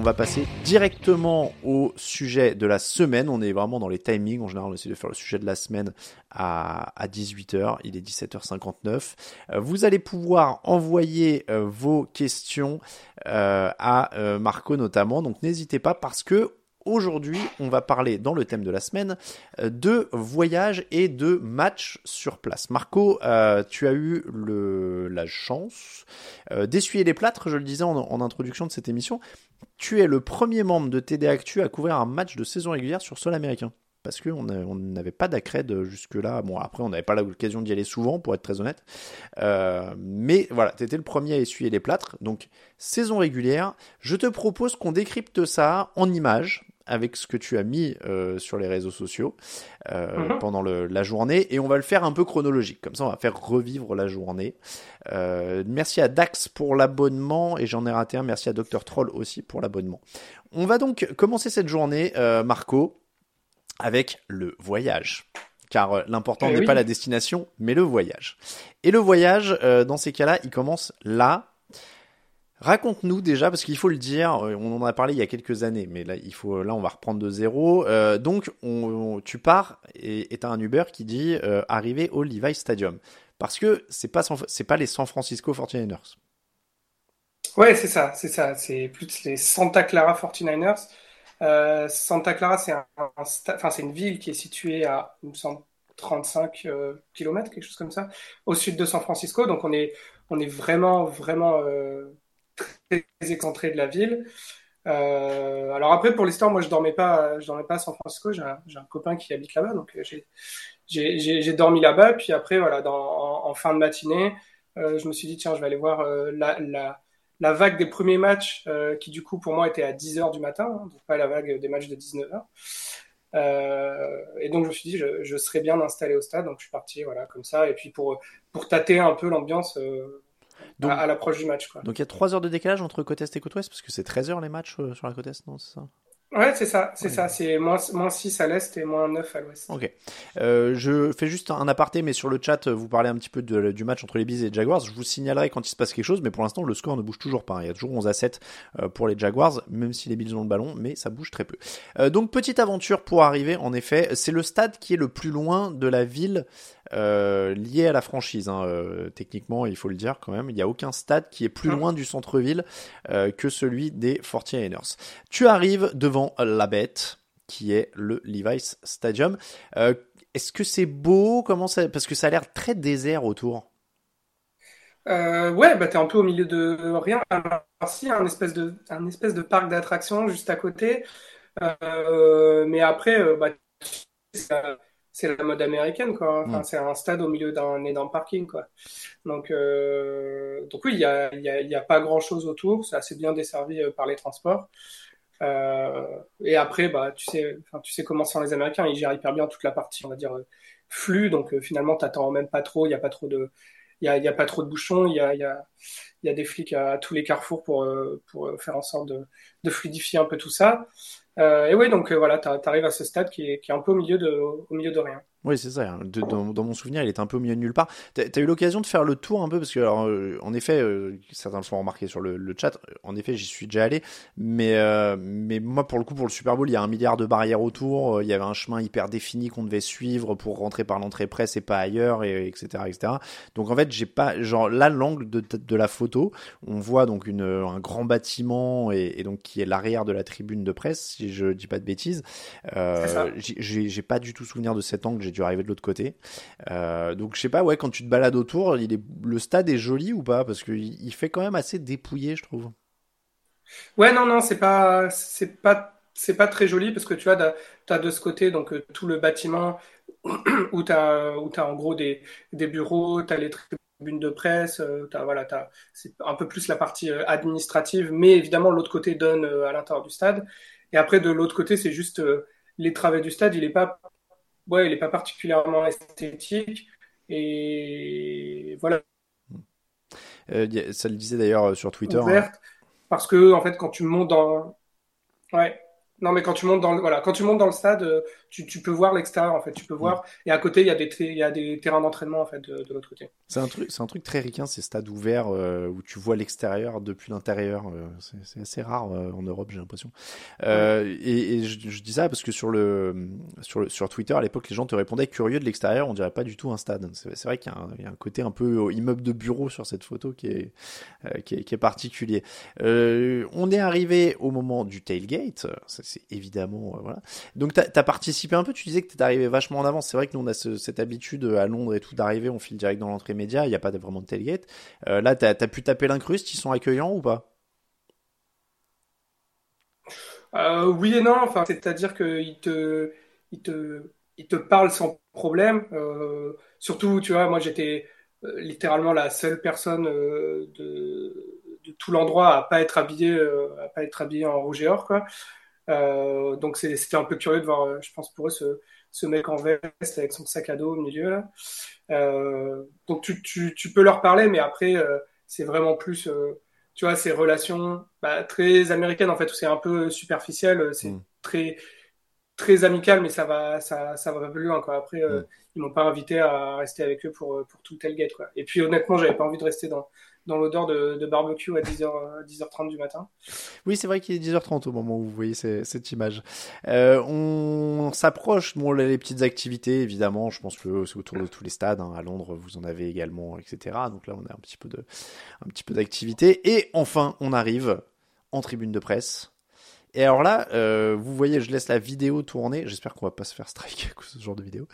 On va passer directement au sujet de la semaine. On est vraiment dans les timings. En général, on essaie de faire le sujet de la semaine à, 18h. Il est 17h59. Euh, vous allez pouvoir envoyer euh, vos questions euh, à Marco notamment. Donc n'hésitez pas parce que Aujourd'hui, on va parler dans le thème de la semaine de voyage et de match sur place. Marco, tu as eu la chance d'essuyer les plâtres, je le disais en, introduction de cette émission, tu es le premier membre de TD Actu à couvrir un match de saison régulière sur sol américain. Parce qu'on n'avait pas d'accred jusque-là. Bon, après, on n'avait pas l'occasion d'y aller souvent, pour être très honnête. Euh, mais voilà, tu étais le premier à essuyer les plâtres. Donc, saison régulière. Je te propose qu'on décrypte ça en images avec ce que tu as mis euh, sur les réseaux sociaux euh, mhm. pendant la journée et on va le faire un peu chronologique. Comme ça, on va faire revivre la journée. Euh, merci à Dax pour l'abonnement et j'en ai raté un. Merci à Dr Troll aussi pour l'abonnement. On va donc commencer cette journée, Marco, avec le voyage car l'important eh n'est pas la destination, mais le voyage. Et le voyage, dans ces cas-là, il commence là, Raconte-nous déjà, parce qu'il faut le dire, euh, on en a parlé il y a quelques années, mais là, il faut, là, on va reprendre de zéro. Euh, donc, on, tu pars et t'as un Uber qui dit euh, arriver au Levi Stadium, parce que pas c'est pas les San Francisco 49ers. Ouais, c'est ça, c'est ça, c'est plus les Santa Clara 49ers. Euh, Santa Clara, c'est une ville qui est située à, 35 km, quelque chose comme ça, au sud de San Francisco. Donc, on est vraiment, vraiment très excentré de la ville. Euh, alors après, pour l'histoire, moi, je dormais pas, je dormais pas à San Francisco. J'ai un, copain qui habite là-bas, donc euh, j'ai dormi là-bas. Puis après, voilà, en, fin de matinée, euh, je me suis dit tiens, je vais aller voir la, vague des premiers matchs, qui du coup pour moi était à 10 h du matin, hein, donc pas la vague des matchs de 19 h et donc je me suis dit je, je serais bien installé au stade, donc je suis parti voilà comme ça. Et puis pour pour tâter un peu l'ambiance donc, à, l'approche du match. Quoi. Donc il y a 3 heures de décalage entre côte est et côte ouest, parce que c'est 13 heures les matchs euh, sur la côte est, non C'est ça? Ouais, c'est ça, c'est ça. C'est moins, moins 6 à l'est et moins 9 à l'ouest. Ok. Euh, je fais juste un aparté, mais sur le chat, vous parlez un petit peu de, du match entre les Bees et les Jaguars. Je vous signalerai quand il se passe quelque chose, mais pour l'instant, le score ne bouge toujours pas. Il y a toujours 11 à 7 euh, pour les Jaguars, même si les Bills ont le ballon, mais ça bouge très peu. Euh, donc, petite aventure pour arriver, en effet. C'est le stade qui est le plus loin de la ville euh, lié à la franchise. Hein, euh, techniquement, il faut le dire quand même, il n'y a aucun stade qui est plus ah. loin du centre-ville euh, que celui des 49ers. Tu arrives devant la bête, qui est le Levi's Stadium. Est-ce que c'est beau? Comment ça Parce que ça a l'air très désert autour. Euh, ouais, bah t'es un peu au milieu de rien. Alors, si, un espèce de, un espèce de parc d'attractions juste à côté. Euh, mais après, bah, c'est la mode américaine, quoi. Enfin, mm. c'est un stade au milieu d'un énorme parking, quoi. Donc, euh, donc oui, il y a, y, a, y a, pas grand chose autour. C'est assez bien desservi euh, par les transports. Euh, et après, bah, tu sais, tu sais comment sont les Américains. Ils gèrent hyper bien toute la partie, on va dire, euh, flux. Donc, euh, finalement, t'attends même pas trop. Il y a pas trop de, il y a, y a, pas trop de bouchons. Il y a, y a, y a des flics à, tous les carrefours pour, pour faire en sorte de, de fluidifier un peu tout ça. et oui, donc voilà, tu arrives à ce stade qui est, qui est un peu au milieu de, au milieu de rien. Oui, c'est ça. Hein. dans, mon souvenir, il était un peu au milieu de nulle part. T'as as eu l'occasion de faire le tour un peu parce que, alors, euh, en effet, euh, certains le sont remarqué sur le, chat. En effet, j'y suis déjà allé, mais euh, mais moi, pour le coup, pour le Super Bowl, il y a un milliard de barrières autour. Il y avait un chemin hyper défini qu'on devait suivre pour rentrer par l'entrée presse et pas ailleurs, et etc., etc. Donc en fait, j'ai pas genre là l'angle de, de la photo, on voit donc une un grand bâtiment et, et donc qui est l'arrière de la tribune de presse, si je dis pas de bêtises. j'ai pas du tout souvenir de cet angle dû arriver de l'autre côté. Euh, donc je sais pas, ouais, quand tu te balades autour, il est, le stade est joli ou pas? Parce qu'il il fait quand même assez dépouillé, je trouve. Ouais, non, non, c'est pas, c'est pas, c'est pas très joli parce que tu vois, tu as de ce côté donc euh, tout le bâtiment où tu as, as en gros des, des bureaux, tu as les tribunes de presse, euh, voilà, c'est un peu plus la partie administrative, mais évidemment l'autre côté donne à l'intérieur du stade. Et après, de l'autre côté, c'est juste les travaux du stade, il est pas ouais, il n'est pas particulièrement esthétique. Et voilà. Euh, ça le disait d'ailleurs euh, sur Twitter. Hein. Parce que, en fait, quand tu montes dans. Ouais. Non, mais quand tu montes dans le, voilà, quand tu montes dans le stade, euh, tu, tu peux voir l'extérieur en fait. Tu peux voir. Et à côté, il y a des, il y a des terrains d'entraînement en fait de, l'autre côté. C'est un truc, c'est un truc très ricain, ces stades ouverts euh, où tu vois l'extérieur depuis l'intérieur. Euh, c'est assez rare en Europe, j'ai l'impression. Et, et je, je, dis ça parce que sur le, sur le, sur Twitter à l'époque, les gens te répondaient curieux de l'extérieur. On dirait pas du tout un stade. C'est vrai qu'il y, y, a un côté un peu immeuble de bureau sur cette photo qui est, qui est, qui est particulier. on est arrivé au moment du tailgate c'est évidemment euh, voilà. Donc tu as, participé un peu, tu disais que tu arrivé vachement en avance. C'est vrai que nous on a cette habitude euh, à Londres et tout d'arriver, on file direct dans l'entrée média, il n'y a pas vraiment de tailgate. Euh, là, tu as, pu taper l'incruste, ils sont accueillants ou pas? Oui et non, c'est-à-dire qu'ils te, parlent sans problème. surtout, tu vois, moi j'étais littéralement la seule personne de, tout l'endroit à pas être à pas être habillé en rouge et or. Euh, donc c'était un peu curieux de voir, euh, je pense pour eux, ce, ce, mec en veste avec son sac à dos au milieu. Euh, donc tu, tu, tu, peux leur parler, mais après c'est vraiment plus, tu vois, ces relations bah, très américaines en fait, où c'est un peu superficiel, c'est mm. très très amical, mais ça va, ça, ça va plus loin. Quoi. Après, mm. ils m'ont pas invité à rester avec eux pour, pour tout tel gate. Quoi. Et puis honnêtement, j'avais pas envie de rester dans, dans l'odeur de, barbecue à 10h, 10h30 du matin. Oui, c'est vrai qu'il est 10h30 au moment où vous voyez cette image. Euh, on s'approche, bon, les petites activités, évidemment, je pense que c'est autour de tous les stades. Hein. À Londres, vous en avez également, etc. Donc là, on a un petit peu d'activité. Et enfin, on arrive en tribune de presse. Et alors là, euh, vous voyez, je laisse la vidéo tourner. J'espère qu'on va pas se faire strike avec ce genre de vidéo.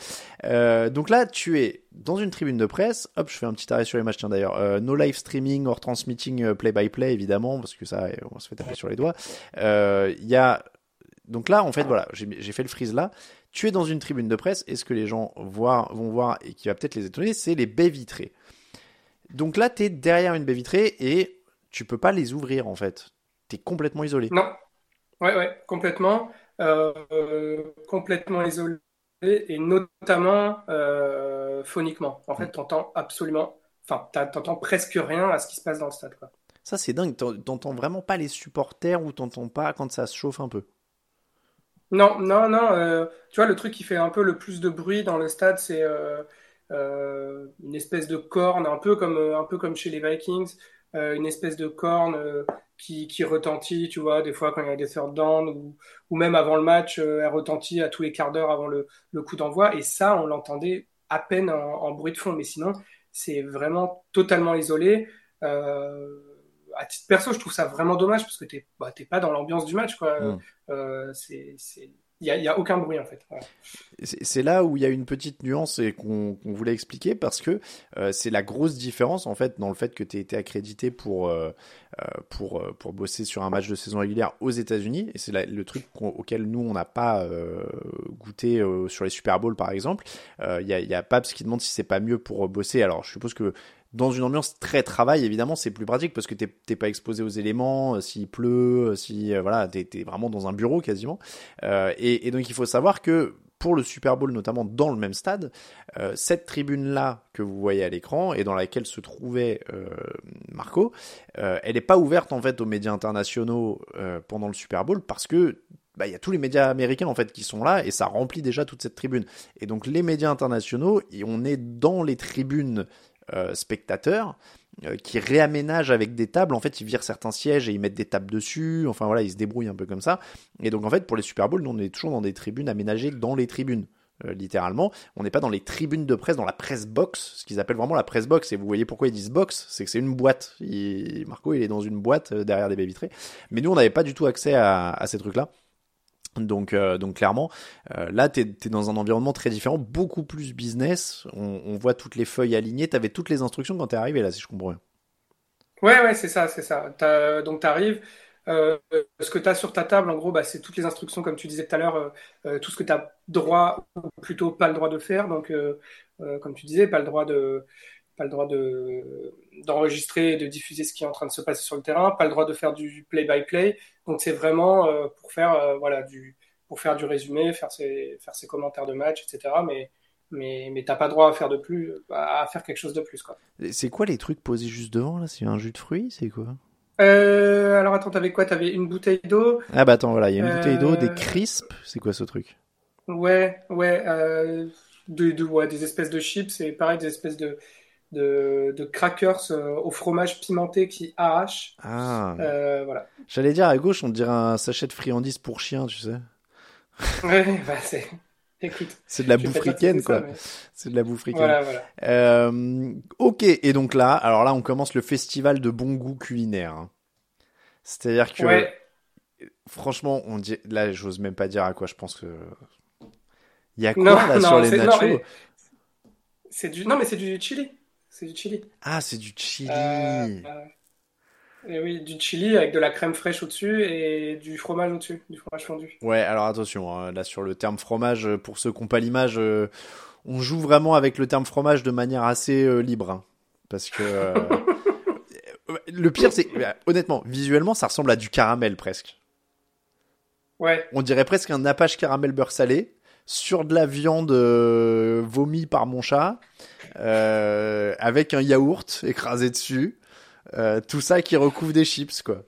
Euh, donc là, tu es dans une tribune de presse. Hop, je fais un petit arrêt sur les matchs. Tiens d'ailleurs, euh, no live streaming or transmitting play by play évidemment, parce que ça, on se fait taper sur les doigts. Il y a donc là, en fait, voilà, j'ai fait le freeze là. Tu es dans une tribune de presse. Et ce que les gens voient, vont voir et qui va peut-être les étonner, c'est les baies vitrées. Donc là, tu es derrière une baie vitrée et tu peux pas les ouvrir en fait. Tu es complètement isolé. Non. Ouais, ouais, complètement. Euh, complètement isolé et notamment euh, phoniquement. En fait, t'entends absolument, enfin, t'entends presque rien à ce qui se passe dans le stade. Quoi. Ça, c'est dingue. T'entends vraiment pas les supporters ou t'entends pas quand ça se chauffe un peu? Non, non, non. Euh, tu vois, le truc qui fait un peu le plus de bruit dans le stade, c'est une espèce de corne, un peu comme, un peu comme chez les Vikings, une espèce de corne qui, qui retentit, tu vois, des fois quand il y a des third down ou, ou même avant le match, euh, elle retentit à tous les quarts d'heure avant le, le, coup d'envoi. Et ça, on l'entendait à peine en, bruit de fond. Mais sinon, c'est vraiment totalement isolé. Euh, à titre perso, je trouve ça vraiment dommage parce que t'es bah, pas dans l'ambiance du match, quoi. Mm. Euh, c'est il n'y a, aucun bruit en fait. C'est là où il y a une petite nuance et qu'on voulait expliquer parce que euh, c'est la grosse différence en fait dans le fait que tu aies été accrédité pour, euh, euh pour, pour bosser sur un match de saison régulière aux États-Unis et c'est le truc auquel nous on n'a pas goûté sur les Super Bowls par exemple. Il y a, y, a, Paps qui demande si c'est pas mieux pour bosser. Alors je suppose que dans une ambiance très travail, évidemment, c'est plus pratique parce que t'es pas exposé aux éléments, euh, s'il pleut, euh, si euh, voilà, t'es es vraiment dans un bureau quasiment. et, donc il faut savoir que pour le Super Bowl, notamment dans le même stade, cette tribune-là que vous voyez à l'écran et dans laquelle se trouvait Marco, elle n'est pas ouverte en fait aux médias internationaux pendant le Super Bowl parce que bah, il y a tous les médias américains en fait qui sont là et ça remplit déjà toute cette tribune. Et donc les médias internationaux, on est dans les tribunes euh, spectateurs euh, qui réaménagent avec des tables. En fait, ils virent certains sièges et ils mettent des tables dessus. Enfin voilà, ils se débrouillent un peu comme ça. Et donc en fait, pour les Super Bowls, nous on est toujours dans des tribunes aménagées dans les tribunes. Euh, littéralement, on n'est pas dans les tribunes de presse, dans la presse box, ce qu'ils appellent vraiment la presse box. Et vous voyez pourquoi ils disent box, c'est que c'est une boîte. Marco, il est dans une boîte derrière des baies vitrées. Mais nous, on n'avait pas du tout accès à, ces trucs-là. Donc, euh, donc clairement, euh, là, tu es, dans un environnement très différent, beaucoup plus business. On, voit toutes les feuilles alignées. Tu avais toutes les instructions quand tu es arrivé, là, si je comprends. Ouais, ouais, c'est ça, c'est ça. donc, tu arrives. Euh, ce que tu as sur ta table, en gros, bah, c'est toutes les instructions, comme tu disais tout à l'heure, tout ce que tu as droit, ou plutôt pas le droit de faire. Donc, comme tu disais, pas le droit de, pas le droit de d'enregistrer et de diffuser ce qui est en train de se passer sur le terrain, pas le droit de faire du play-by-play. Donc c'est vraiment euh, pour faire euh, voilà du pour faire du résumé, faire ses faire ses commentaires de match, etc. Mais mais mais t'as pas droit à faire de plus à faire quelque chose de plus quoi. C'est quoi les trucs posés juste devant là? C'est un jus de fruits C'est quoi? Euh, alors attends, t'avais quoi? T'avais une bouteille d'eau? Ah bah attends, voilà, il y a une bouteille d'eau, des crisps. C'est quoi ce truc? Ouais, ouais, euh, de, de, ouais, des espèces de chips et pareil des espèces de de, crackers euh, au fromage pimenté qui arrache. Ah. Euh, voilà. J'allais dire à gauche, on dirait un sachet de friandises pour chien, tu sais. ouais, bah c'est. Écoute, c'est de la bouffe quoi. C'est de la bouffe Voilà, voilà. Euh, ok, et donc là, alors là, on commence le festival de bon goût culinaire. Hein. C'est-à-dire que, franchement, on dit, là, j'ose même pas dire à quoi je pense que. Il y a quoi là sur les nachos? C'est du, non mais c'est du chili. C'est du chili. Ah, c'est du chili. Euh, et oui, du chili avec de la crème fraîche au-dessus et du fromage au-dessus, du fromage fondu. Ouais, alors attention, hein, là sur le terme fromage, pour ceux qui n'ont pas l'image, euh, on joue vraiment avec le terme fromage de manière assez euh, libre. Hein, parce que le pire, c'est honnêtement, visuellement, ça ressemble à du caramel presque. Ouais. On dirait presque un nappage caramel beurre salé sur de la viande euh, vomi par mon chat, euh, avec un yaourt écrasé dessus, euh, tout ça qui recouvre des chips, quoi.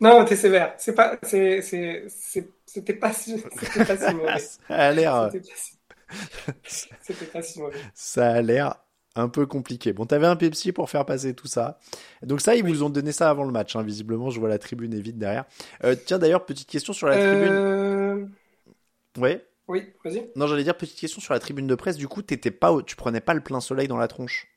Non, t'es sévère. C'est pas, c'est, c'était pas si, pas si mauvais. ça a l'air. C'était pas si mauvais. Ça a l'air un peu compliqué. Bon, t'avais un Pepsi pour faire passer tout ça. Donc ça, ils vous ont donné ça avant le match. Hein. Visiblement, je vois la tribune est vide derrière. tiens, d'ailleurs, petite question sur la tribune. Ouais. Oui, vas-y. Non, j'allais dire petite question sur la tribune de presse. Du coup, t'étais pas, tu prenais pas le plein soleil dans la tronche?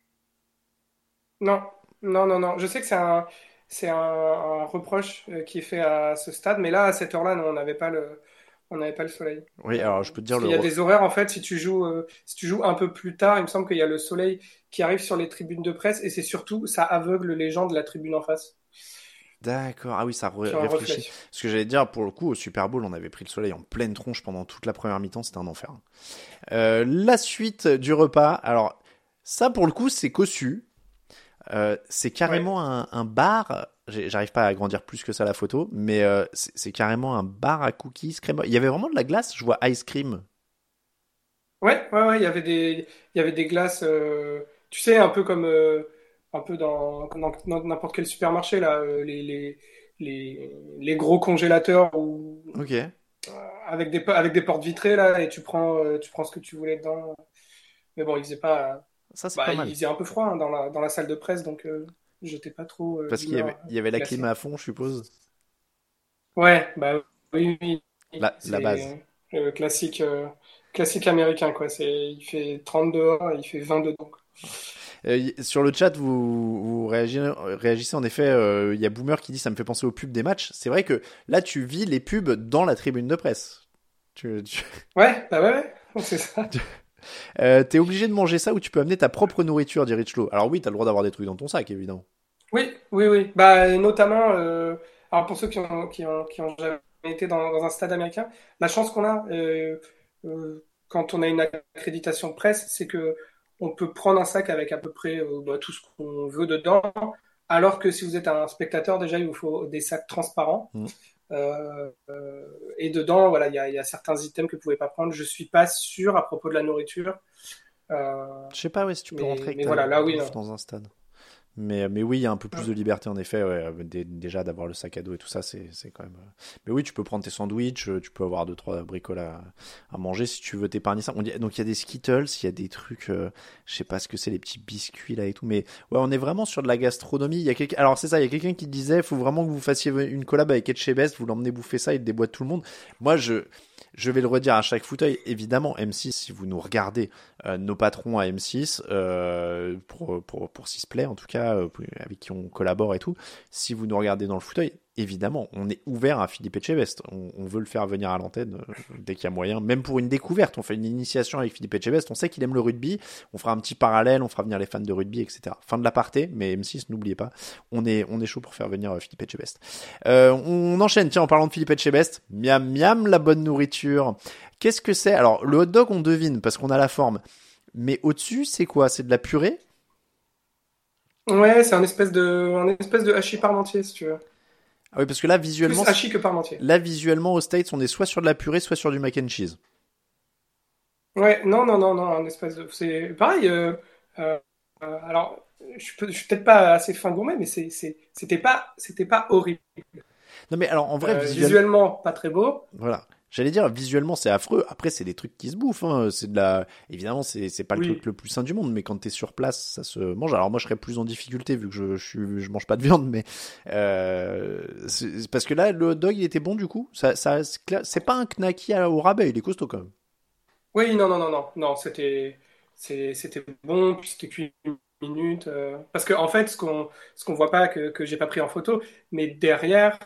Non, non, non, non. Je sais que c'est un, c'est un, reproche euh, qui est fait à ce stade, mais là, à cette heure-là, on n'avait pas le, on n'avait pas le soleil. Oui, alors je peux te dire le. Il y a des horaires en fait. Si tu joues, euh, si tu joues un peu plus tard, il me semble qu'il y a le soleil qui arrive sur les tribunes de presse et c'est surtout ça aveugle les gens de la tribune en face. D'accord. Ah oui, ça réfléchit. Ce que j'allais dire, pour le coup, au Super Bowl, on avait pris le soleil en pleine tronche pendant toute la première mi-temps. C'était un enfer. Euh, la suite du repas. Alors, ça, pour le coup, c'est cossu. Euh, c'est carrément un, bar. J'arrive pas à agrandir plus que ça la photo, mais euh, c'est carrément un bar à cookies crème. Il y avait vraiment de la glace. Je vois ice cream. Ouais, ouais, ouais. Il y avait des, il y avait des glaces. tu sais, un peu comme un peu dans n'importe quel supermarché là, euh, les, les, les, les gros congélateurs ou ok euh, avec des avec des portes vitrées là et tu prends euh, tu prends ce que tu voulais dedans. Mais bon, il faisait pas. Ça c'est bah, pas mal. Il faisait un peu froid hein, dans la dans la salle de presse donc j'étais pas trop. Parce qu'il y avait il y avait la clim à fond, je suppose. Ouais, bah oui oui. La, la base. classique classique américain quoi. C'est il fait 30 dehors et il fait 20 dedans. Euh, sur le chat, vous, vous réagissez, réagissez, en effet. Euh, il y a Boomer qui dit ça me fait penser aux pubs des matchs. C'est vrai que là, tu vis les pubs dans la tribune de presse. Tu, Ouais, bah ouais, ouais. c'est ça. Euh, T'es obligé de manger ça ou tu peux amener ta propre nourriture, dit Richlow. Alors oui, t'as le droit d'avoir des trucs dans ton sac, évidemment. Oui, oui, oui. Bah notamment, euh, alors pour ceux qui ont, qui ont, qui ont jamais été dans, dans, un stade américain, la chance qu'on a quand on a une accréditation de presse, c'est que on peut prendre un sac avec à peu près euh, bah, tout ce qu'on veut dedans. Alors que si vous êtes un spectateur, déjà, il vous faut des sacs transparents. Mmh. Euh, euh, et dedans, voilà, il y a, certains items que vous pouvez pas prendre. Je suis pas sûr à propos de la nourriture. Je sais pas, ouais, si tu peux rentrer mais voilà, là, oui, dans un stade. Mais, mais oui, il y a un peu plus de liberté en effet. Ouais. Déjà d'avoir le sac à dos et tout ça, c'est quand même. Mais oui, tu peux prendre tes sandwichs, tu peux avoir deux trois bricoles à, à manger si tu veux t'épargner ça. On dit... Donc il y a des Skittles, il y a des trucs, je sais pas ce que c'est, les petits biscuits là et tout. Mais ouais, on est vraiment sur de la gastronomie. Il y a quelqu'un. Alors c'est ça, il y a quelqu'un qui disait, il faut vraiment que vous fassiez une collab avec Etchebest, vous l'emmenez bouffer ça, il déboîte tout le monde. Moi, je je vais le redire à chaque fauteuil, évidemment, M6, si vous nous regardez, euh, nos patrons à M6, euh, pour, pour, pour Sisplay en tout cas, euh, avec qui on collabore et tout, si vous nous regardez dans le fauteuil, évidemment, on est ouvert à Philippe Etchebest. On, on veut le faire venir à l'antenne euh, dès qu'il y a moyen, même pour une découverte. On fait une initiation avec Philippe Etchebest. On sait qu'il aime le rugby. On fera un petit parallèle. On fera venir les fans de rugby, etc. Fin de l'aparté, mais M6, n'oubliez pas, on est, on est chaud pour faire venir euh, Philippe Etchebest. Euh, on enchaîne. Tiens, en parlant de Philippe Etchebest, miam miam, la bonne nourriture. Qu'est-ce que c'est? Alors, le hot dog, on devine parce qu'on a la forme. Mais au-dessus, c'est quoi? C'est de la purée? Ouais, c'est un espèce de, un espèce de hachis parmentier, si tu veux. Ah oui, parce que là, visuellement. Plus que parmentier. Là, visuellement, aux States, on est soit sur de la purée, soit sur du mac and cheese. Ouais, non, non, non, non, un espèce de. C'est pareil. Euh, euh, alors, je, je suis peut-être pas assez fin gourmet, mais c'était pas, pas horrible. Non, mais alors, en vrai, euh, visuellement, pas très beau. Voilà. J'allais dire, visuellement, c'est affreux. Après, c'est des trucs qui se bouffent. Hein. C'est de la. Évidemment, c'est c'est pas le truc le plus sain du monde, mais quand t'es sur place, ça se mange. Alors moi, je serais plus en difficulté vu que je je, suis, je mange pas de viande, mais euh, parce que là, le hot dog, il était bon du coup. Ça, ça c'est pas un knacky au rabais, il est costaud quand même. Oui, non, non, non, non, non, c'était c'était bon, puis c'était cuit une minute. Euh, parce que en fait, ce qu'on ce qu'on voit pas que que j'ai pas pris en photo, mais derrière,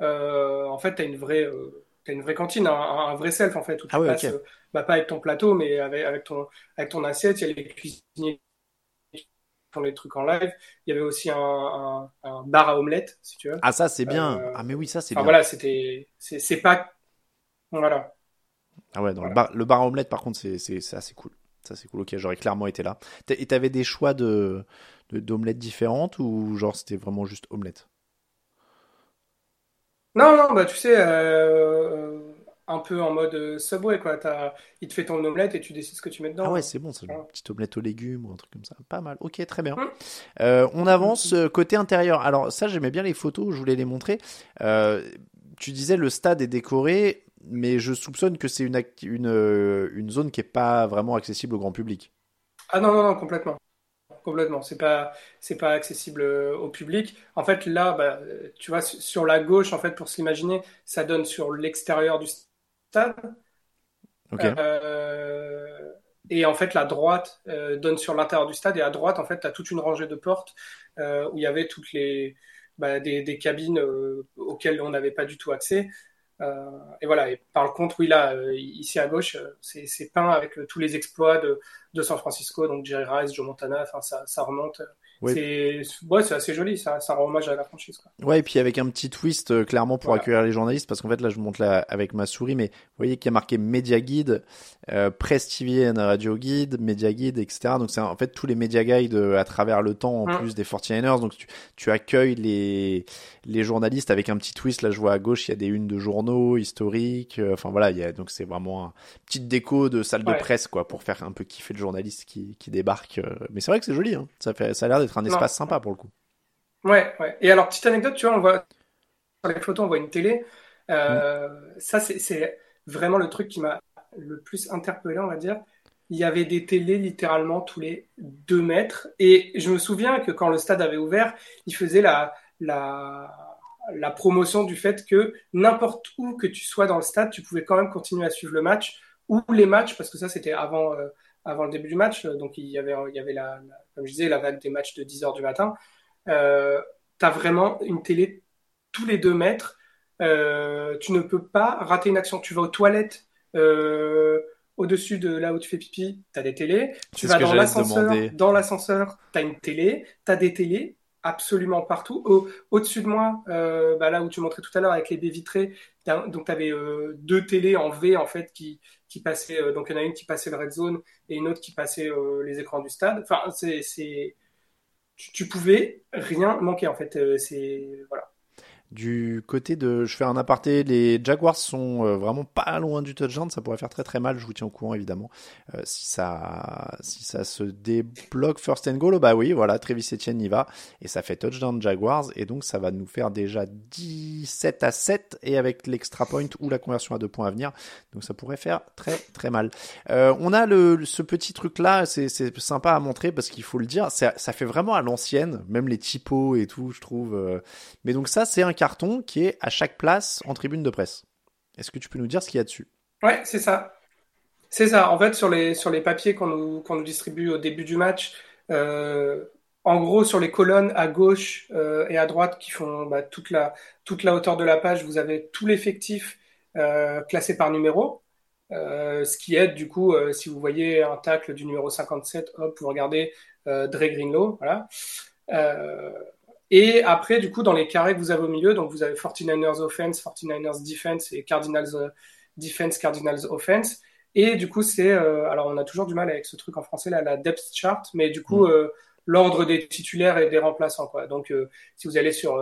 euh, en fait, t'as une vraie euh, t'as une vraie cantine, un, vrai self en fait, où tu ah passes, euh, bah, pas avec ton plateau, mais avec, avec, ton, avec ton assiette, il y a les cuisiniers qui font les trucs en live. Il y avait aussi un, un, bar à omelette, si tu veux. Ah, ça, c'est bien. Euh, ah, mais oui, ça, c'est bien. Voilà, c'était, c'est pas, voilà. Ah ouais, dans le, bar, le bar à omelette, par contre, c'est assez cool. Ça, c'est cool. Ok, j'aurais clairement été là. Et t'avais des choix de d'omelettes différentes ou genre c'était vraiment juste omelette? Non, non, bah tu sais, euh, un peu en mode euh, Subway, quoi. As, il te fait ton omelette et tu décides ce que tu mets dedans. Ah ouais, c'est bon, c'est une petite omelette aux légumes ou un truc comme ça. Pas mal. Ok, très bien. Hum. Euh, on avance côté intérieur. Alors ça, j'aimais bien les photos, je voulais les montrer. tu disais le stade est décoré, mais je soupçonne que c'est une, une, une zone qui est pas vraiment accessible au grand public. Ah non, non, non, complètement complètement. C'est pas, c'est pas accessible euh, au public. En fait, là, bah, tu vois, sur la gauche, en fait, pour s'imaginer, ça donne sur l'extérieur du stade. Euh, et en fait, la droite euh, donne sur l'intérieur du stade. Et à droite, en fait, tu as toute une rangée de portes où il y avait toutes les, bah, des, cabines auxquelles on n'avait pas du tout accès. Euh, et voilà, et par contre, oui, là, euh, ici à gauche, euh, c'est peint avec tous les exploits de, de San Francisco, donc Jerry Rice, Joe Montana, enfin, ça, ça remonte. C'est ouais, c'est assez joli, ça, ça rend hommage à la franchise. Quoi. Ouais, et puis avec un petit twist euh, clairement pour accueillir les journalistes, parce qu'en fait là je vous montre là avec ma souris, mais vous voyez qu'il y a marqué Media Guide, euh, Press TV and Radio Guide, Media Guide, etc. Donc c'est en fait tous les Media Guides euh, à travers le temps en mm. plus des 49ers. Donc tu, tu accueilles les les journalistes avec un petit twist. Là je vois à gauche il y a des unes de journaux historiques. Euh, enfin voilà, il y a donc c'est vraiment une petite déco de salle de presse quoi pour faire un peu kiffer le journaliste qui qui débarque. Mais c'est vrai que c'est joli, hein. ça fait ça a l'air d'être un espace sympa pour le coup. Ouais, ouais. Et alors, petite anecdote, tu vois, on voit sur les photos, on voit une télé. Euh, mm. Ça, c'est vraiment le truc qui m'a le plus interpellé, on va dire. Il y avait des télés littéralement tous les deux mètres. Et je me souviens que quand le stade avait ouvert, il faisait la, la, la promotion du fait que n'importe où que tu sois dans le stade, tu pouvais quand même continuer à suivre le match ou les matchs, parce que ça, c'était avant, euh, avant le début du match. Donc, il y avait, il y avait la, comme je disais, la vague des matchs de 10 heures du matin. Euh, tu as vraiment une télé tous les deux mètres. Euh, tu ne peux pas rater une action. Tu vas aux toilettes euh, au-dessus de là où tu fais pipi, tu as des télés. Tu vas dans l'ascenseur, dans l'ascenseur, tu as une télé. Tu as des télés absolument partout. Au, au-dessus de moi, euh, bah là où tu montrais tout à l'heure avec les baies vitrées, donc tu avais euh, deux télés en V en fait qui, qui passaient, euh, donc il y en a une qui passait le red zone et une autre qui passait euh, les écrans du stade. Enfin, c'est. Tu, tu, pouvais rien manquer en fait. c'est voilà. Du côté de, je fais un aparté, les Jaguars sont euh, vraiment pas loin du touchdown, ça pourrait faire très très mal. Je vous tiens au courant évidemment euh, si ça si ça se débloque first and goal. Bah oui, voilà, Travis Etienne y va et ça fait touchdown Jaguars et donc ça va nous faire déjà 17 à 7 et avec l'extra point ou la conversion à deux points à venir, donc ça pourrait faire très très mal. Euh, on a le ce petit truc là, c'est c'est sympa à montrer parce qu'il faut le dire, ça, ça fait vraiment à l'ancienne, même les typos et tout, je trouve. Mais donc ça c'est un carton qui est à chaque place en tribune de presse. Est-ce que tu peux nous dire ce qu'il y a dessus? Ouais, c'est ça. C'est ça. En fait, sur les, sur les papiers qu'on nous, nous, distribue au début du match, euh, en gros, sur les colonnes à gauche euh, et à droite qui font bah, toute, la, toute la hauteur de la page, vous avez tout l'effectif euh, classé par numéro. ce qui aide, du coup, si vous voyez un tacle du numéro 57, hop, vous regardez Dre Greenlow. Voilà. Et après, du coup, dans les carrés que vous avez au milieu, donc vous avez 49ers offense, 49ers defense et Cardinals euh, defense, Cardinals offense. Et du coup, c'est, euh, alors on a toujours du mal avec ce truc en français là, la depth chart, mais du coup, mm. euh, l'ordre des titulaires et des remplaçants quoi. Donc, si vous allez sur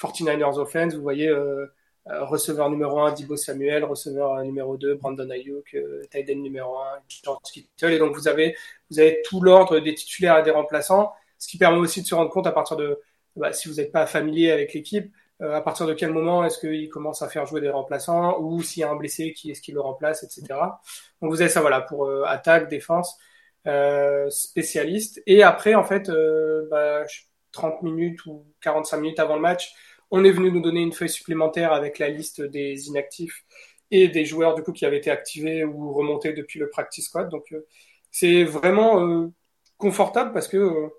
49ers offense, vous voyez receveur numéro 1, Dibo Samuel, receveur numéro 2, Brandon Ayuk, end numéro 1, George Kittle. Et donc, vous avez, vous avez tout l'ordre des titulaires et des remplaçants, ce qui permet aussi de se rendre compte à partir de bah, si vous n'êtes pas familier avec l'équipe, euh, à partir de quel moment est-ce qu'il commence à faire jouer des remplaçants ou s'il y a un blessé, qui est-ce qui le remplace, etc. Donc vous avez ça voilà pour euh, attaque, défense, euh, spécialiste. Et après, en fait, euh, bah, 30 minutes ou 45 minutes avant le match, on est venu nous donner une feuille supplémentaire avec la liste des inactifs et des joueurs du coup qui avaient été activés ou remontés depuis le practice squad. Donc c'est vraiment confortable parce que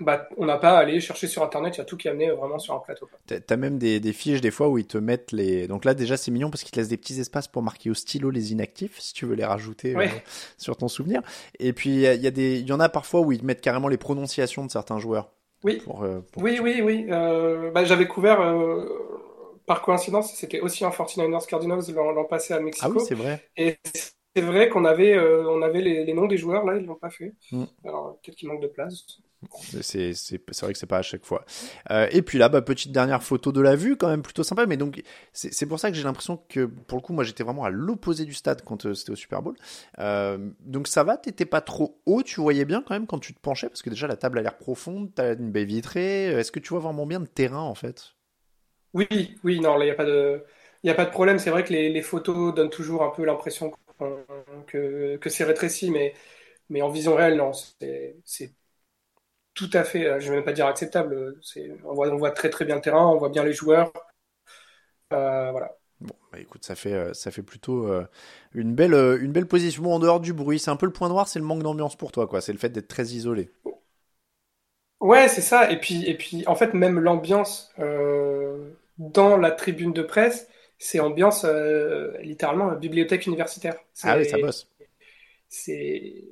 bah, on n'a pas à aller chercher sur internet, il y a tout qui est amené vraiment sur un plateau. T'as même des, des, fiches des fois où ils te mettent les. Donc là déjà c'est mignon parce qu'ils te laissent des petits espaces pour marquer au stylo les inactifs si tu veux les rajouter euh, sur ton souvenir. Et puis il y, a des, il y en a parfois où ils te mettent carrément les prononciations de certains joueurs. Oui. Euh, oui, oui, oui, euh, bah, j'avais couvert par coïncidence, c'était aussi un 49ers Cardinals l'an passé à Mexico. Ah oui, c'est vrai. Et c'est vrai qu'on avait, on avait les, noms des joueurs là, ils l'ont pas fait. Mm. Alors peut-être qu'il manque de place. C'est vrai que c'est pas à chaque fois. Euh, et puis là, bah, petite dernière photo de la vue, quand même plutôt sympa. Mais donc, c'est pour ça que j'ai l'impression que, pour le coup, moi j'étais vraiment à l'opposé du stade quand euh, c'était au Super Bowl. Euh, donc ça va, t'étais pas trop haut, tu voyais bien quand même quand tu te penchais, parce que déjà la table a l'air profonde, t'as une baie vitrée. Est-ce que tu vois vraiment bien le terrain en fait? Oui, oui, non, là il n'y a, pas de... A pas de problème. C'est vrai que les, photos donnent toujours un peu l'impression que, que c'est rétréci, mais, mais en vision réelle, non, c'est tout à fait, euh, je ne vais même pas dire acceptable. On voit, on voit très très bien le terrain, on voit bien les joueurs. Euh, voilà. Bon, bah écoute, ça fait, euh, ça fait plutôt une, belle, une belle position en dehors du bruit. C'est un peu le point noir, c'est le manque d'ambiance pour toi, quoi. C'est le fait d'être très isolé. Ouais, c'est ça. Et puis, et puis, en fait, même l'ambiance dans la tribune de presse, c'est ambiance littéralement bibliothèque universitaire. Ah oui, ça bosse. C'est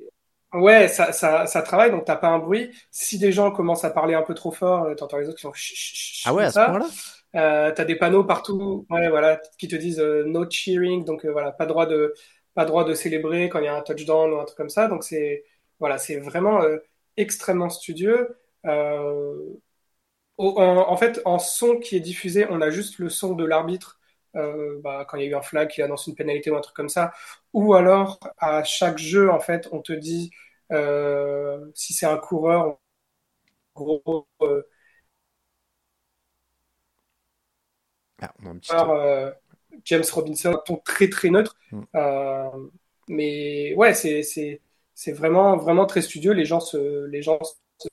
Ouais, ça, ça, ça travaille, donc t'as pas un bruit. Si des gens commencent à parler un peu trop fort, euh, t'entends les autres qui font Ah ouais, à ce point-là? Euh, T'as des panneaux partout, ouais, voilà, qui te disent euh, no cheering, donc euh, voilà, pas droit de pas droit de célébrer quand il y a un touchdown ou un truc comme ça. Donc c'est voilà, c'est vraiment extrêmement studieux. En, en, fait, en son qui est diffusé, on a juste le son de l'arbitre euh, bah, quand il y a eu un flag qui annonce une pénalité ou un truc comme ça. Ou alors, à chaque jeu, en fait, on te dit euh, si c'est un coureur, en gros. Euh, ah, on a un petit James Robinson, ton très très neutre. Mm. Mais ouais, c'est, c'est, c'est vraiment, vraiment très studieux. Les gens se, les gens se,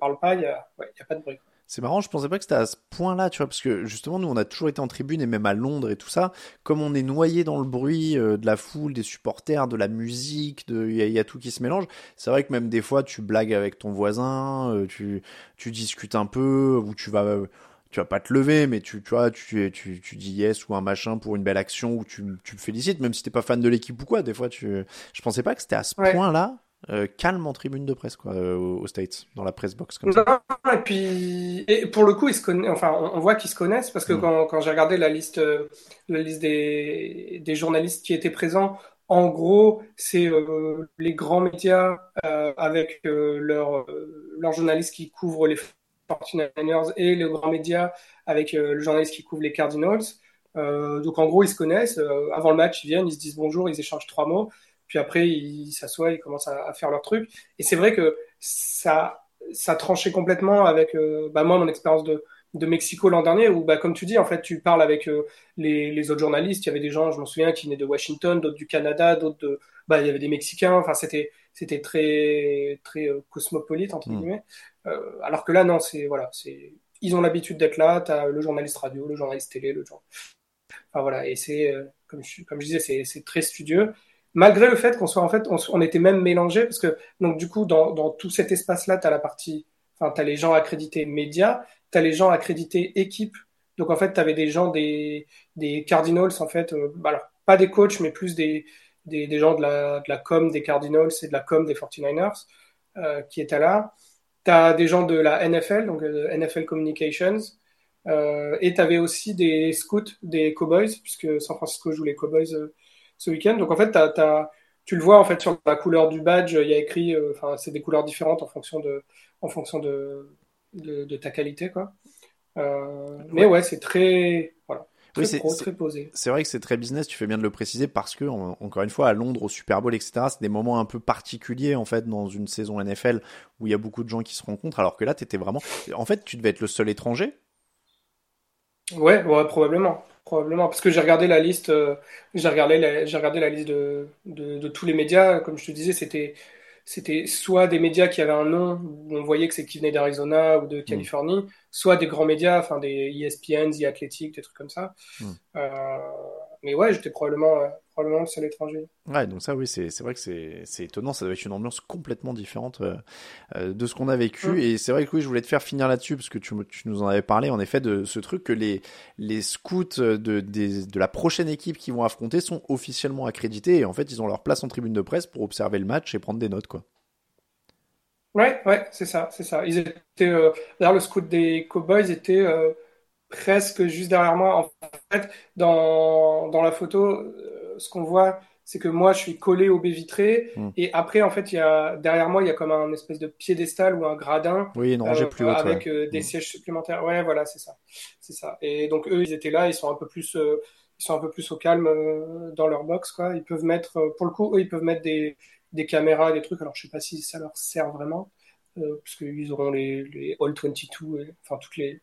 parlent pas, il n'y a, ouais, y a pas de bruit. C'est marrant, je pensais pas que c'était à ce point-là, tu vois, parce que justement, nous, on a toujours été en tribune et même à Londres et tout ça, comme on est noyé dans le bruit euh, de la foule, des supporters, de la musique, il y, a tout qui se mélange. C'est vrai que même des fois, tu blagues avec ton voisin, euh, tu, tu discutes un peu, ou tu vas, tu vas pas te lever, mais tu, tu vois, tu, tu, tu dis yes ou un machin pour une belle action, ou tu, tu me félicites, même si t'es pas fan de l'équipe ou quoi. Des fois, tu, je pensais pas que c'était à ce point-là euh, calme en tribune de presse quoi euh, aux States dans la presse box comme ça. et puis et pour le coup ils se connaissent enfin on, voit qu'ils se connaissent parce que mm. quand, quand j'ai regardé la liste euh, la liste des, des journalistes qui étaient présents en gros c'est les grands médias avec leurs leurs journalistes qui couvrent les 49ers et le grand média avec le journaliste qui couvre les Cardinals. donc en gros, ils se connaissent. avant le match, ils viennent, ils se disent bonjour, ils échangent trois mots. Puis après, ils s'assoient, ils commencent à, faire leur truc. Et c'est vrai que ça, ça tranchait complètement avec bah, moi mon expérience de, de Mexico l'an dernier où, bah, comme tu dis, en fait, tu parles avec euh, les, les, autres journalistes. Il y avait des gens, je m'en souviens, qui venaient de Washington, d'autres du Canada, d'autres de, bah, il y avait des Mexicains. Enfin, c'était, c'était très, très euh, cosmopolite entre mm. guillemets. Euh, alors que là, non, c'est voilà, c'est, ils ont l'habitude d'être là. T'as le journaliste radio, le journaliste télé, le genre. Enfin voilà, et c'est, comme je, comme je disais, c'est très studieux. Malgré le fait qu'on soit en fait, on, on était même mélangés parce que donc du coup dans, dans tout cet espace-là, t'as la partie, enfin t'as les gens accrédités médias tu les gens accrédités équipe. Donc en fait, tu avais des gens des, des Cardinals, en fait, euh, bah, alors pas des coachs, mais plus des, des, des, gens de la, de la com des Cardinals et de la com des 49ers euh, qui étaient là. Tu as des gens de la NFL, donc euh, NFL Communications. Euh, et tu avais aussi des scouts des Cowboys, puisque San Francisco joue les Cowboys euh, ce week-end. Donc en fait, tu le vois en fait sur la couleur du badge, il y a écrit, enfin c'est des couleurs différentes en fonction de, en fonction de, de, ta qualité, quoi. Euh, mais ouais, c'est très, voilà, très, oui. C'est vrai que c'est très business, tu fais bien de le préciser, parce que, encore une fois, à Londres, au Super Bowl, etc., c'est des moments un peu particuliers, en fait, dans une saison NFL où il y a beaucoup de gens qui se rencontrent, alors que là, tu étais vraiment. En fait, tu devais être le seul étranger? Ouais, ouais, probablement. Probablement, parce que j'ai regardé la liste, euh, j'ai regardé, j'ai regardé la liste de, de, de, tous les médias. Comme je te disais, c'était c'était soit des médias qui avaient un nom où on voyait que c'est qui venait d'Arizona ou de mm. Californie, soit des grands médias, enfin des ESPN, The Athletic, des trucs comme ça. Mm. Euh, mais ouais, j'étais probablement, euh, probablement le seul étranger. Ouais, donc ça, oui, c'est vrai que c'est étonnant. Ça doit être une ambiance complètement différente euh, euh de ce qu'on a vécu. Mm. Et c'est vrai que oui, je voulais te faire finir là-dessus parce que tu, tu, nous en avais parlé, en effet, de ce truc que les, les scouts de, de, de la prochaine équipe qui vont affronter sont officiellement accrédités. Et en fait, ils ont leur place en tribune de presse pour observer le match et prendre des notes, quoi. Ouais, ouais, c'est ça, c'est ça. Ils étaient, euh, d'ailleurs, le scout des Cowboys était euh, presque juste derrière moi. En fait, dans, dans la photo, ce qu'on voit, c'est que moi, je suis collé au baie vitré. Hmm. Et après, en fait, il y a, derrière moi, il y a comme un espèce de piédestal ou un gradin. Oui, non, j'ai plus haute, Avec des hmm. sièges supplémentaires. Ouais, voilà, c'est ça. C'est ça. Et donc, eux, ils étaient là, ils sont un peu plus, ils sont un peu plus au calme dans leur box, quoi. Ils peuvent mettre, pour le coup, eux, ils peuvent mettre des, des caméras, des trucs. Alors, je sais pas si ça leur sert vraiment euh, parce qu'ils auront les, les All 22, enfin toutes les,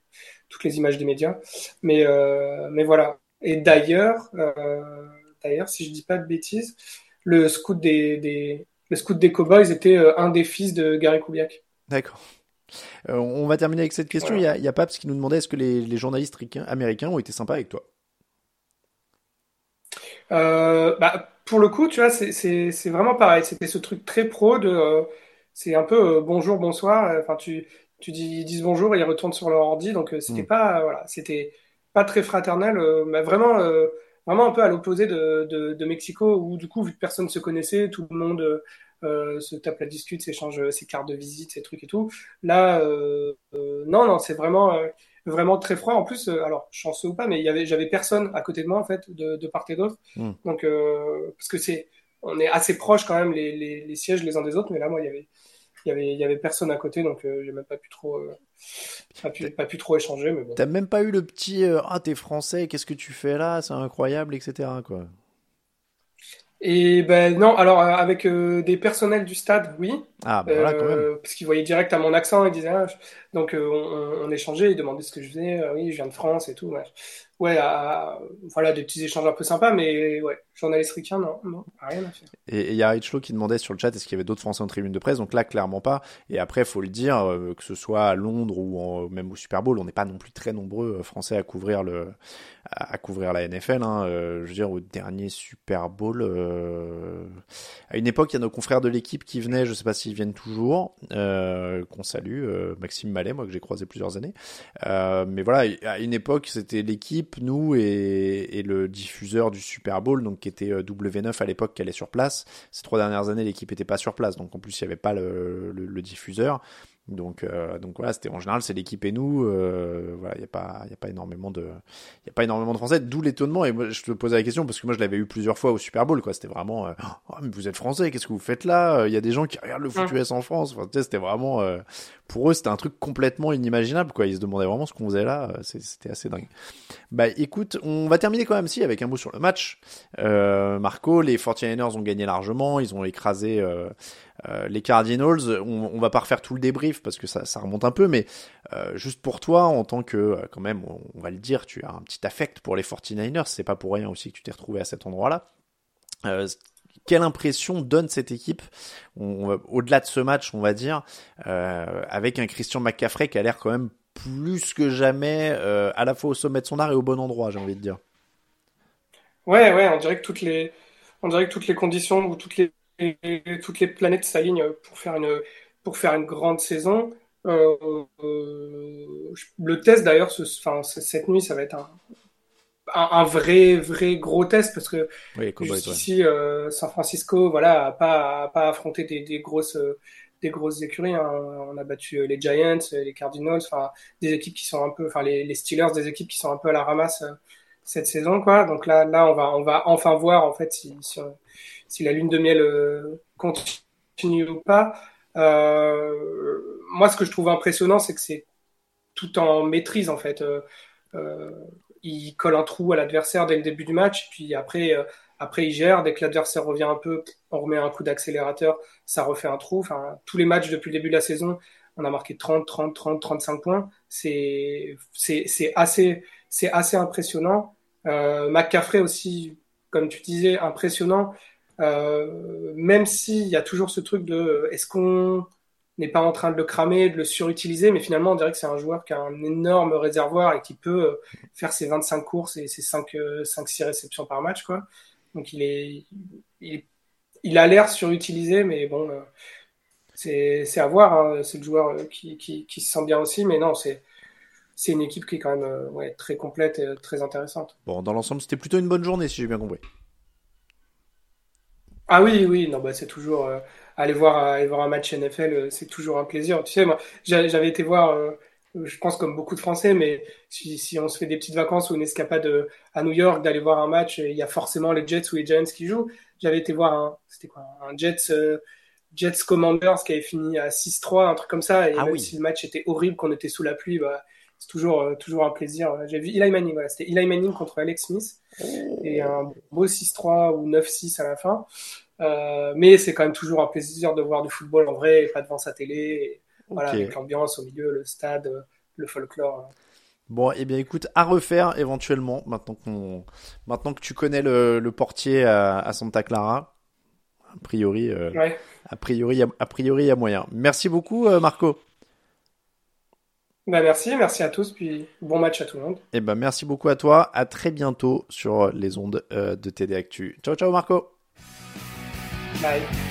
toutes les images des médias. Mais, euh, mais voilà. Et d'ailleurs, euh, d'ailleurs, si je dis pas de bêtises, le scout des, des, le scout des Cowboys était euh, un des fils de Gary Kubiak. D'accord. Euh, on va terminer avec cette question. Il, y a, il y a Paps qui nous demandait est-ce que les, les journalistes américains ont été sympas avec toi? Euh, bah, pour le coup, tu vois, c'est vraiment pareil. C'était ce truc très pro de c'est un peu bonjour, bonsoir. Enfin, tu, tu dis, ils disent bonjour et ils retournent sur leur ordi. Donc, c'était mm. pas, voilà, c'était pas très fraternel, mais vraiment, vraiment un peu à l'opposé de, de, de, Mexico où, du coup, vu que personne se connaissait, tout le monde se tape la discute, s'échange ses cartes de visite, ses trucs et tout. Là, non, non, c'est vraiment, vraiment très froid. En plus, alors, chanceux ou pas, mais il y avait, j'avais personne à côté de moi, en fait, de, de part et d'autre. Mm. Donc, parce que c'est, on est assez proches quand même les, les, les, sièges les uns des autres, mais là, moi, il y avait, il y avait, il y avait personne à côté, donc euh, j'ai même pas pu trop, euh, pas, pu, pas pu trop échanger. Mais bon. T'as même pas eu le petit euh, ah t'es français, qu'est-ce que tu fais là, c'est incroyable, etc. quoi. Et ben non, alors avec des personnels du stade, oui. Ah ben voilà quand même. Parce qu'ils voyaient direct à mon accent, ils disaient ah, donc on, on, échangeait, ils demandaient ce que je faisais, oui je viens de France et tout. Ouais ouais, voilà, des petits échanges un peu sympas, mais ouais, journaliste ricain, non, non, rien à faire. Et il y a Richlo qui demandait sur le chat est-ce qu'il y avait d'autres Français en tribune de presse, donc là, clairement pas. Et après, faut le dire, euh, que ce soit à Londres ou même au Super Bowl, on n'est pas non plus très nombreux euh, Français à couvrir le, à, couvrir la NFL. Hein. Euh, je veux dire, au dernier Super Bowl, à une époque, il y a nos confrères de l'équipe qui venaient, je sais pas s'ils viennent toujours, qu'on salue, Maxime Mallet, moi que j'ai croisé plusieurs années. mais voilà, à une époque, c'était l'équipe nous, et, le diffuseur du Super Bowl, donc était euh, W9 à l'époque, qui allait sur place. Ces trois dernières années, l'équipe était pas sur place, donc en plus, il n'y avait pas le, diffuseur. Donc, euh, donc voilà, c'était en général c'est l'équipe et nous. Euh, voilà, il y a pas, il a pas énormément de, il y a pas énormément de Français. D'où l'étonnement. Et moi, je te posais la question parce que moi je l'avais eu plusieurs fois au Super Bowl. Quoi, c'était vraiment, euh, oh, mais vous êtes Français, qu'est-ce que vous faites là? Il y a des gens qui regardent le foot US en France. Enfin, c'était vraiment, euh, pour eux, c'était un truc complètement inimaginable. Quoi, ils se demandaient vraiment ce qu'on faisait là. C'était assez dingue. Bah, écoute, on va terminer quand même si avec un mot sur le match. Marco, les 49ers ont gagné largement. Ils ont écrasé. Euh, les Cardinals, on, va pas refaire tout le débrief parce que ça, ça remonte un peu, mais euh, juste pour toi, en tant que, euh, quand même, on, va le dire, tu as un petit affect pour les 49ers, c'est pas pour rien aussi que tu t'es retrouvé à cet endroit-là. quelle impression donne cette équipe, au-delà de ce match, on va dire, avec un Christian McCaffrey qui a l'air quand même plus que jamais à la fois au sommet de son art et au bon endroit, j'ai envie de dire? Ouais, ouais, on dirait que toutes les, on dirait que toutes les conditions ou toutes les toutes les planètes s'alignent pour faire une, pour faire une grande saison. Euh, euh, le test d'ailleurs, ce, enfin, cette nuit, ça va être un, un, vrai, vrai gros test parce que oui, ici, euh, San Francisco, voilà, a pas, a pas affronté des, des grosses, des grosses écuries. Hein. On a battu les Giants, les Cardinals, enfin, des équipes qui sont un peu, enfin, les, les, Steelers, des équipes qui sont un peu à la ramasse cette saison, quoi. Donc là, là, on va, on va enfin voir en fait si, si on, si la lune de miel euh, continue ou pas. Euh, moi, ce que je trouve impressionnant, c'est que c'est tout en maîtrise en fait. Euh, il colle un trou à l'adversaire dès le début du match, puis après, après il gère. Dès que l'adversaire revient un peu, on remet un coup d'accélérateur, ça refait un trou. Enfin, tous les matchs depuis le début de la saison, on a marqué 30, 30, 30, 35 points. C'est assez assez impressionnant. Euh, McCaffrey aussi, comme tu disais, impressionnant. Euh, même s'il y a toujours ce truc de est-ce qu'on n'est pas en train de le cramer, de le surutiliser, mais finalement on dirait que c'est un joueur qui a un énorme réservoir et qui peut euh, faire ses 25 courses et ses 5, 5 6 réceptions par match. Quoi. Donc il est, il, a l'air surutilisé, mais bon, euh, c'est à voir. Hein. C'est le joueur qui, qui, se sent bien aussi, mais non, c'est c'est une équipe qui est quand même très complète et très intéressante. Bon, dans l'ensemble, c'était plutôt une bonne journée, si j'ai bien compris. Ah oui, oui, non, bah, c'est toujours euh, aller voir aller voir un match NFL, euh, c'est toujours un plaisir. Tu sais, moi, j'avais été voir, euh, je pense comme beaucoup de Français, mais si, si on se fait des petites vacances ou une escapade à New York, d'aller voir un match, il y a forcément les Jets ou les Giants qui jouent. J'avais été voir un, c'était quoi, un Jets Jets Commanders qui avait fini à 6-3, un truc comme ça. Et ah même si le match était horrible, qu'on était sous la pluie, bah, c'est toujours, toujours un plaisir. J'ai vu Eli Manning, voilà, c'était Eli Manning contre Alex Smith. Et un beau 6-3 ou 9-6 à la fin. Euh, mais c'est quand même toujours un plaisir de voir du football en vrai, et pas devant sa télé. Voilà, avec l'ambiance au milieu, le stade, le folklore. Bon, et eh bien écoute, à refaire éventuellement, maintenant, qu'on, maintenant que tu connais le, le portier à, Santa Clara. A priori, euh, a priori, a, priori, il y a moyen. Merci beaucoup, euh, Marco. Bah merci, merci à tous, puis bon match à tout le monde. Et eh ben merci beaucoup à toi, à très bientôt sur les ondes de TD Actu. Ciao ciao Marco. Bye.